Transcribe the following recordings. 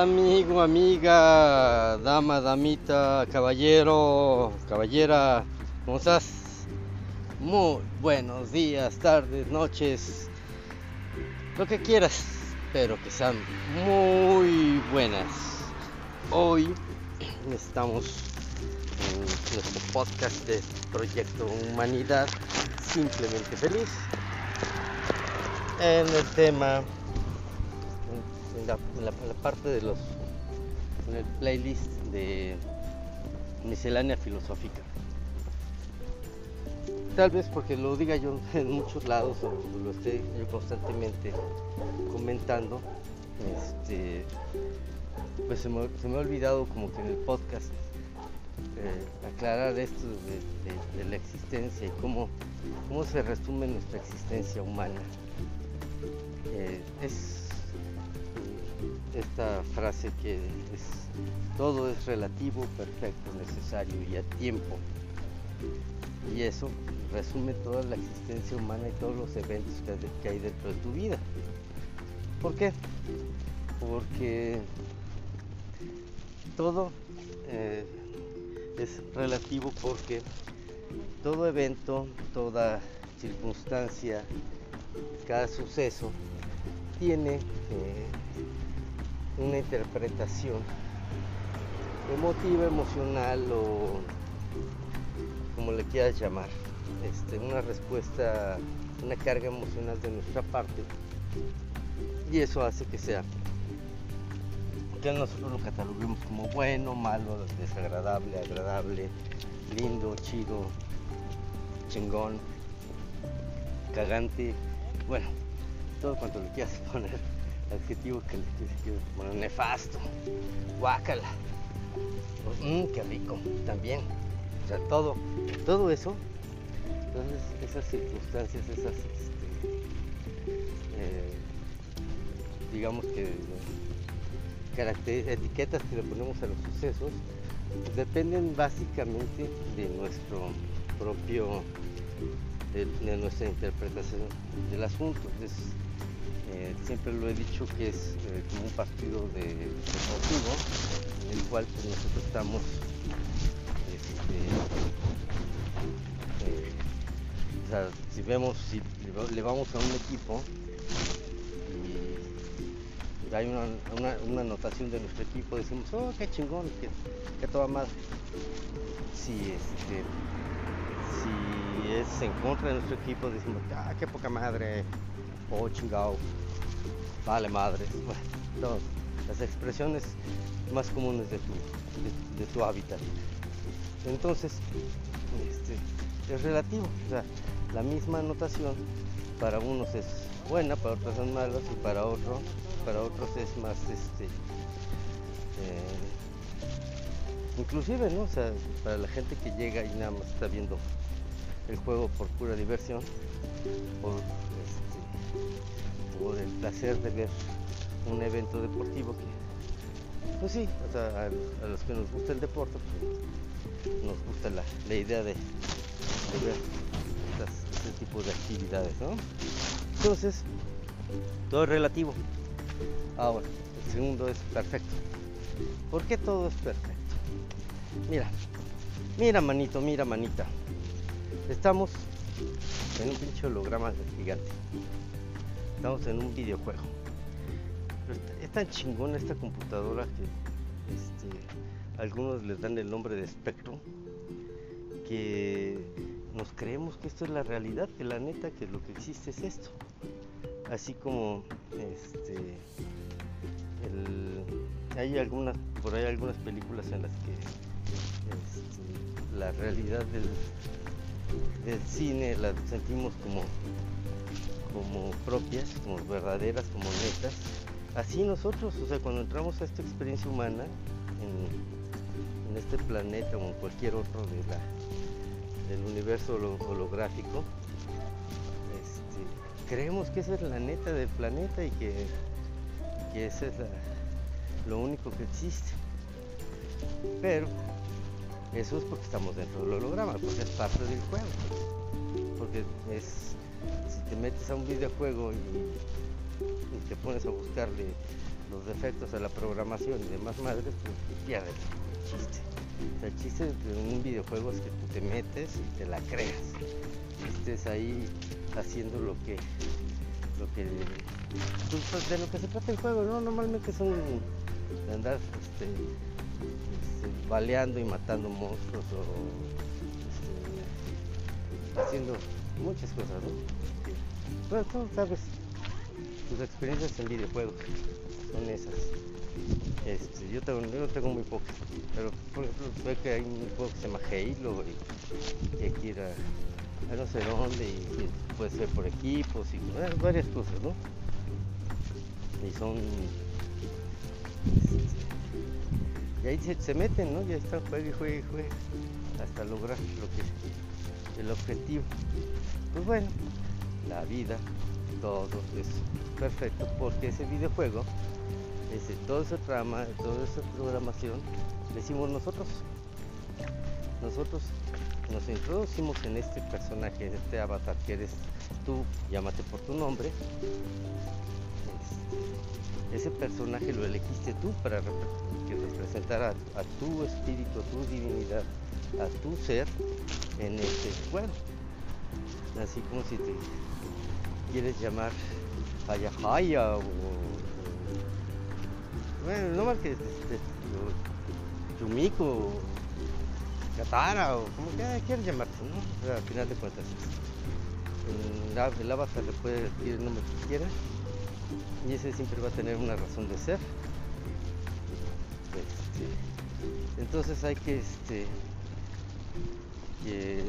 Amigo, amiga, dama, damita, caballero, caballera, ¿cómo estás? Muy buenos días, tardes, noches, lo que quieras, pero que sean muy buenas. Hoy estamos en nuestro podcast de Proyecto Humanidad Simplemente Feliz en el tema la, parte de los en el playlist de miscelánea filosófica. Tal vez porque lo diga yo en muchos lados o lo esté yo constantemente comentando este pues se me, se me ha olvidado como que en el podcast eh, aclarar esto de, la existencia y cómo, cómo se resume nuestra existencia humana. Eh, es esta frase que es todo es relativo, perfecto, necesario y a tiempo. Y eso resume toda la existencia humana y todos los eventos que, hay- dentro de tu vida. ¿Por qué? Porque todo eh, es relativo porque todo evento, toda circunstancia, cada suceso tiene eh, una interpretación emotiva, emocional o como le quieras llamar, este, una respuesta, una carga emocional de nuestra parte. Y eso hace que sea que nosotros lo cataloguemos como bueno, malo, desagradable, agradable, lindo, chido, chingón, cagante, bueno, todo cuanto le quieras poner, adjetivo que le quieras poner, nefasto, guácala, mmm, qué rico, también, o sea, todo, todo eso, entonces esas circunstancias, esas, este, eh, digamos que caracter- etiquetas que le ponemos a los sucesos pues, dependen básicamente de nuestro propio de, nuestra interpretación del asunto eh, siempre lo he dicho que es eh, como un partido de, deportivo en el cual pues, nosotros estamos este, eh, o sea, si vemos si le va- le vamos a un equipo y hay una, una, anotación de nuestro equipo, decimos, oh, qué chingón, qué, qué toda madre. Si, este, si es en contra de nuestro equipo, decimos, ah, qué poca madre, oh, chingado, vale madre. Bueno, todas las expresiones más comunes de tu, de, tu hábitat. Entonces, este, es relativo, o sea, la misma anotación para unos es buena, para otros son malos y para otros para otros es más este eh, inclusive no o sea para la gente que llega y nada más está viendo el juego por pura diversión por el placer de ver un evento deportivo que pues sí a, los que nos gusta el deporte pues, nos gusta la, la idea de, de ver estas- este tipo de actividades ¿no? entonces todo es relativo Ahora, el segundo es perfecto. ¿Por qué todo es perfecto? Mira, mira manito, mira manita. Estamos en un pinche holograma gigante. Estamos en un videojuego. Es tan chingona esta computadora que este, algunos les dan el nombre de espectro. Que nos creemos que esto es la realidad, que la neta, que lo que existe es esto así como este el- hay algunas por ahí algunas películas en las que este, la realidad del cine la sentimos como como propias como verdaderas como netas así nosotros o sea cuando entramos a esta experiencia humana en, este planeta o en cualquier otro de la del universo holo- holográfico este, creemos que esa es la neta del planeta y que, que ese es lo único que existe. Pero eso es porque estamos dentro del holograma, porque es parte del juego. Porque es, si te metes a un videojuego y, te pones a buscarle los defectos de la programación y demás madres, pues pierde el chiste. O sea, el chiste de un videojuego es que tú te metes y te la creas. Estés ahí haciendo lo que lo que pues, de lo que se trata el juego, ¿no? Normalmente son de andar este, este, baleando y matando monstruos o este, haciendo muchas cosas, ¿no? Tú sabes, tus experiencias en videojuegos son esas. Este, yo, tengo, yo tengo muy pocas, pero por ejemplo sé que hay un juego que se llama Halo y que hay a, no sé dónde y, puede ser por equipos y varias cosas, ¿no? Y son y ahí se, meten, ¿no? Ya están, juegue y juegue y juegue hasta lograr lo que el objetivo. Pues bueno, la vida, todo es perfecto porque ese videojuego, ese, todo ese trama, toda esa programación, lo hicimos nosotros. Nosotros nos introducimos en este personaje, en este avatar que eres tú, llámate por tu nombre. Ese personaje lo elegiste tú para que representara a, tu espíritu, a tu divinidad, a tu ser en este juego. Así como si te quieres llamar Hayahaya o, bueno, no más que este, Yumiko, Katara o como que quieras llamarte, ¿no? al final de cuentas. El, el avatar le puede decir el nombre que quiera y ese siempre va a tener una razón de ser. Este, entonces hay que, este, que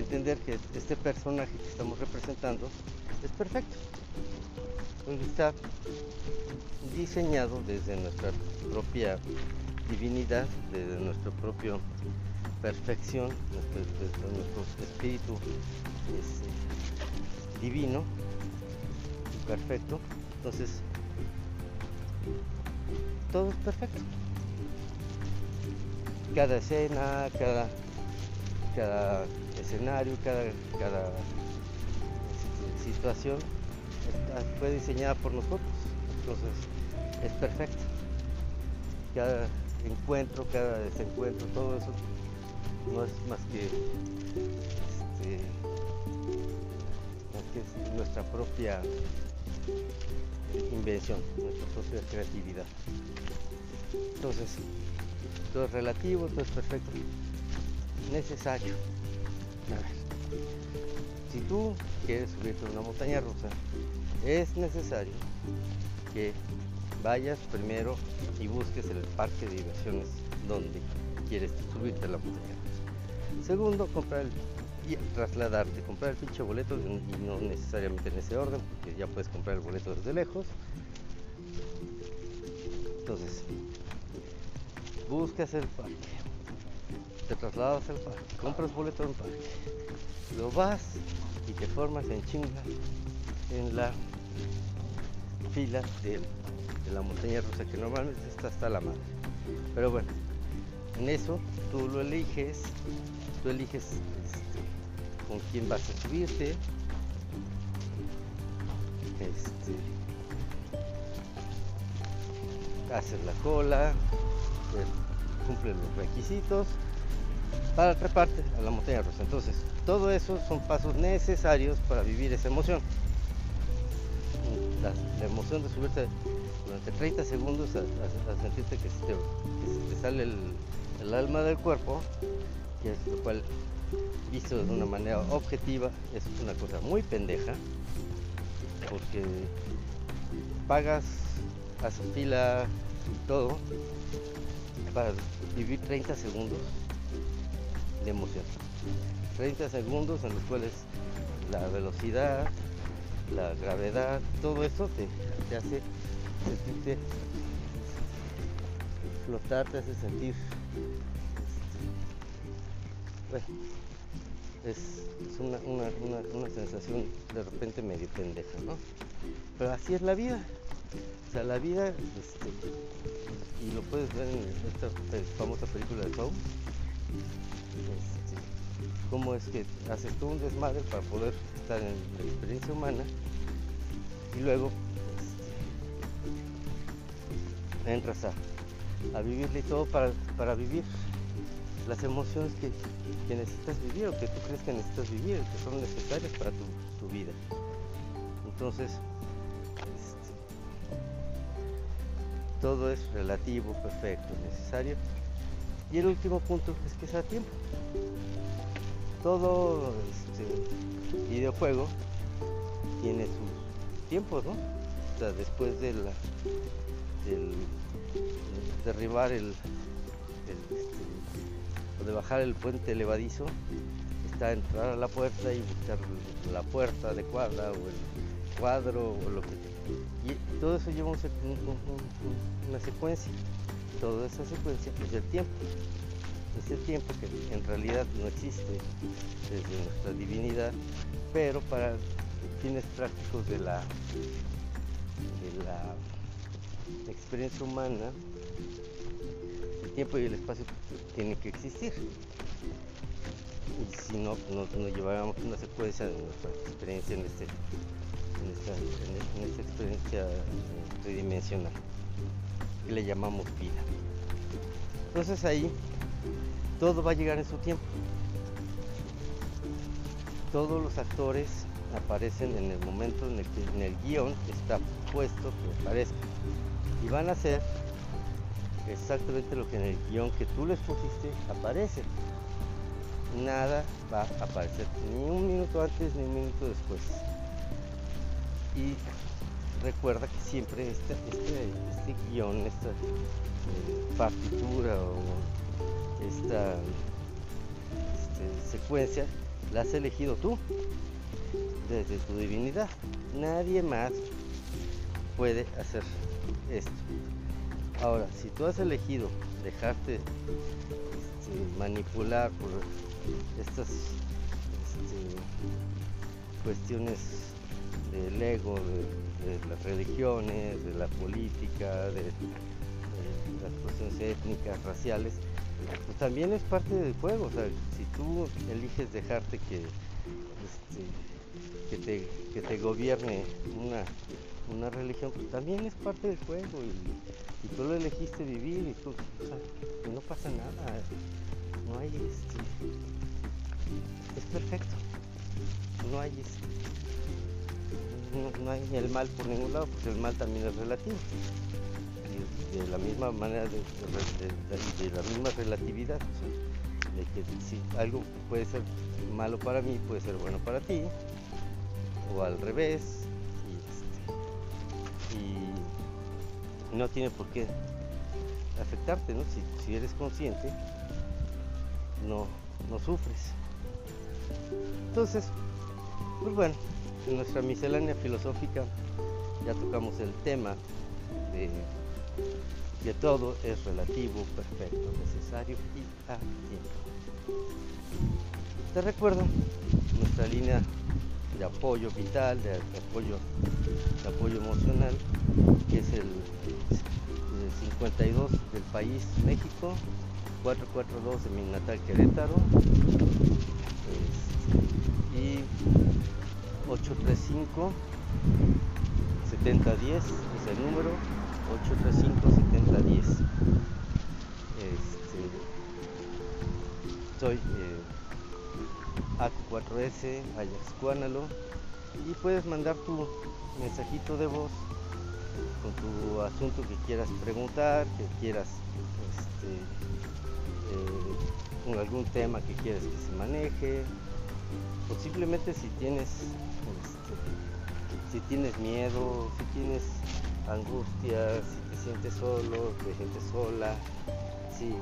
entender que este personaje que estamos representando es perfecto. Está diseñado desde nuestra propia divinidad, desde nuestra propia perfección, nuestro, nuestro espíritu es, divino perfecto. Entonces, todo es perfecto. Cada escena, cada, escenario, cada, cada situación fue diseñada por nosotros. Entonces es perfecto. Cada encuentro, cada desencuentro, todo eso no es más que, este, más que nuestra propia invención, nuestra propia creatividad. Entonces, todo es relativo, todo es perfecto, necesario. Si tú quieres subirte a una montaña rusa, es necesario que vayas primero y busques el parque de diversiones donde quieres subirte a la montaña rusa. Segundo, comprar el, y trasladarte, comprar el pinche boleto y no necesariamente en ese orden, porque ya puedes comprar el boleto desde lejos. Entonces, buscas el parque, te trasladas al parque, compras boleto en parque, lo vas y te formas en chinga en la fila de, la montaña rusa que normalmente está hasta la madre. Pero bueno, en eso tú lo eliges, tú eliges con quién vas a subirte. Este, haces la cola, cumple los requisitos para treparte a la montaña rusa. Entonces, todo eso son pasos necesarios para vivir esa emoción. La, emoción de subirte durante 30 segundos a, sentirte que te, sale el, alma del cuerpo, que es lo cual, visto de una manera objetiva, es una cosa muy pendeja, porque pagas, haces fila y todo para vivir 30 segundos de emoción. 30 segundos en los cuales la velocidad, la gravedad, todo eso te, hace sentirte flotar, te hace sentir es, una, sensación de repente medio pendeja, ¿no? Pero así es la vida. O sea, la vida, este, y lo puedes ver en esta famosa película de Soul, cómo es que haces tú un desmadre para poder estar en la experiencia humana y luego entras a, a vivirle todo para, para vivir las emociones que, necesitas vivir o que tú crees que necesitas vivir, que son necesarias para tu, vida. Entonces, este, todo es relativo, perfecto, necesario. Y el último punto es que sea tiempo. Todo este, videojuego tiene sus tiempos, ¿no? O sea, después de la, del derribar el, el, este, de bajar el puente elevadizo, está entrar a la puerta y buscar la puerta adecuada o el cuadro o lo que y todo eso lleva un, un, una secuencia. Toda esa secuencia es el tiempo. Ese tiempo que en realidad no existe desde nuestra divinidad pero para fines prácticos de la de la experiencia humana tiempo y el espacio tienen que existir y si no, no, no lleváramos una secuencia de nuestra experiencia en, este, en, esta, en esta experiencia tridimensional que le llamamos vida. Entonces ahí todo va a llegar en su tiempo. Todos los actores aparecen en el momento en el que en el guion está puesto que aparezca. Y van a hacer exactamente lo que en el guion que tú les pusiste aparece nada va a aparecer ni un minuto antes ni un minuto después. Y recuerda que siempre este, este, este guion, esta eh, partitura o esta este, secuencia, la has elegido tú desde tu divinidad. Nadie más puede hacer esto. Ahora, si tú has elegido dejarte este, manipular por estas este, cuestiones del ego, de, las religiones, de la política, de, las cuestiones étnicas, raciales, pues también es parte del juego. O sea, si tú eliges dejarte que, este, que, te, que te gobierne una, una religión, pues también es parte del juego y tú lo elegiste vivir y, tú, o no pasa nada. No hay este, es perfecto. No hay no, no, hay el mal por ningún lado, porque el mal también es relativo. Y de la misma manera, de, de, la misma relatividad, de que si algo puede ser malo para mí, puede ser bueno para ti, o al revés, y, este, no tiene por qué afectarte, ¿no? Si, eres consciente, no, no sufres. Entonces, pues bueno, en nuestra miscelánea filosófica ya tocamos el tema de que todo es relativo, perfecto, necesario y a tiempo. Te recuerdo nuestra línea de apoyo vital, de, apoyo, de apoyo emocional, que es el 52 del país México, 442 de mi natal Querétaro, y 835 7010 es el número 835 7010 este, soy eh, AC4S Ajax Cuánalo y puedes mandar tu mensajito de voz con tu asunto que quieras preguntar, que quieras este, eh, con algún tema que quieres que se maneje, posiblemente si tienes este, si tienes miedo, si tienes angustia, si te sientes solo, te sientes sola, si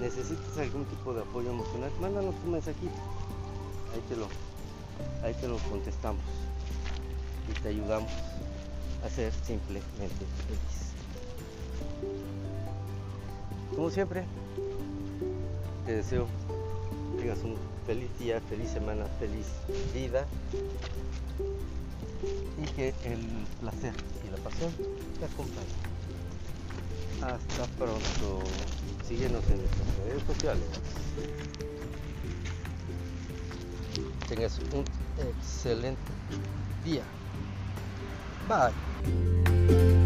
necesitas algún tipo de apoyo emocional, mándanos un mensajito. Ahí te lo, ahí te lo contestamos y te ayudamos a ser simplemente feliz. Como siempre, te deseo que tengas un feliz día, feliz semana, feliz vida y que el placer y la pasión te acompañen. Hasta pronto. Síguenos en nuestras redes sociales. Tengas un excelente día. Bye.